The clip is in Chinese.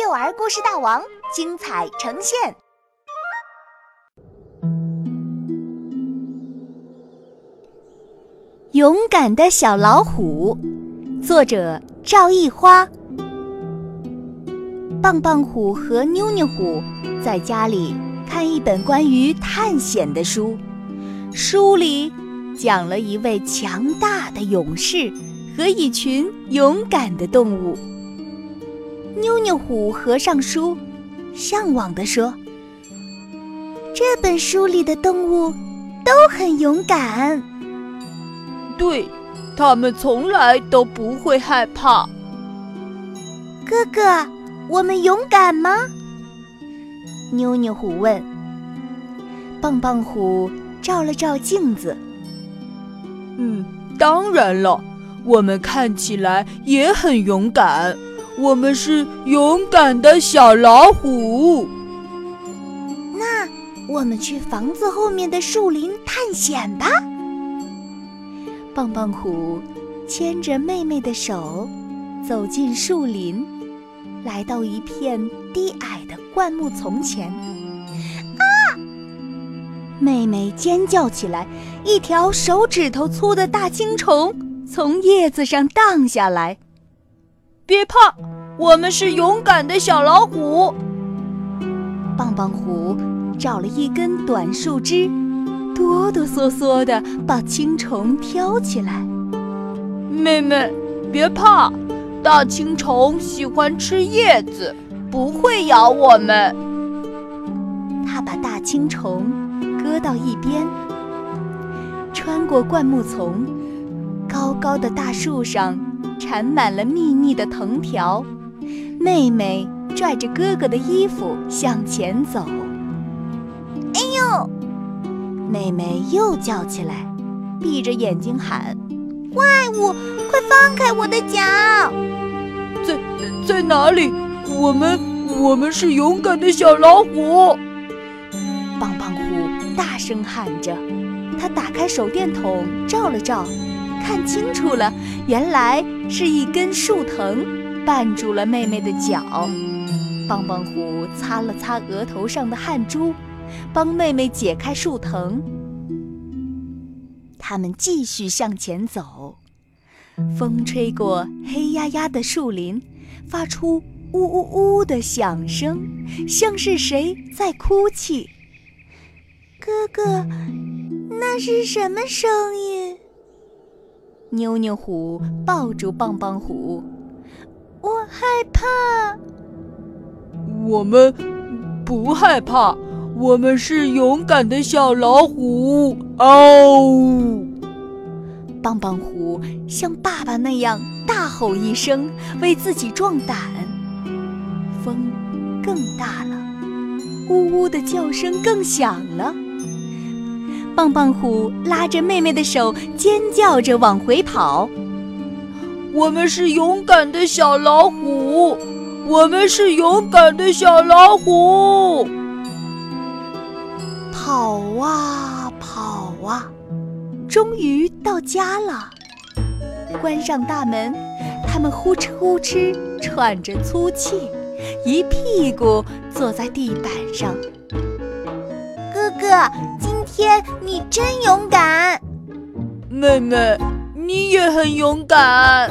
幼儿故事大王精彩呈现。勇敢的小老虎，作者赵一花。棒棒虎和妞妞虎在家里看一本关于探险的书，书里讲了一位强大的勇士和一群勇敢的动物。妞妞虎合上书，向往地说：“这本书里的动物都很勇敢。”对，它们从来都不会害怕。哥哥，我们勇敢吗？妞妞虎问。棒棒虎照了照镜子。嗯，当然了，我们看起来也很勇敢。我们是勇敢的小老虎。那我们去房子后面的树林探险吧。棒棒虎牵着妹妹的手，走进树林，来到一片低矮的灌木丛前。啊！妹妹尖叫起来，一条手指头粗的大青虫从叶子上荡下来。别怕，我们是勇敢的小老虎。棒棒虎找了一根短树枝。哆哆嗦嗦地把青虫挑起来。妹妹，别怕，大青虫喜欢吃叶子，不会咬我们。他把大青虫搁到一边，穿过灌木丛，高高的大树上缠满了密密的藤条。妹妹拽着哥哥的衣服向前走。哎呦！妹妹又叫起来，闭着眼睛喊：“怪物，快放开我的脚！”在在哪里？我们我们是勇敢的小老虎！棒棒虎大声喊着。他打开手电筒照了照，看清楚了，原来是一根树藤绊住了妹妹的脚。棒棒虎擦了擦额头上的汗珠。帮妹妹解开树藤，他们继续向前走。风吹过黑压压的树林，发出呜呜呜的响声，像是谁在哭泣。哥哥，那是什么声音？妞妞虎抱住棒棒虎，我害怕。我们不害怕。我们是勇敢的小老虎哦！棒棒虎像爸爸那样大吼一声，为自己壮胆。风更大了，呜呜的叫声更响了。棒棒虎拉着妹妹的手，尖叫着往回跑。我们是勇敢的小老虎，我们是勇敢的小老虎。跑啊跑啊，终于到家了。关上大门，他们呼哧呼哧喘着粗气，一屁股坐在地板上。哥哥，今你真勇敢。妹妹，你也很勇敢。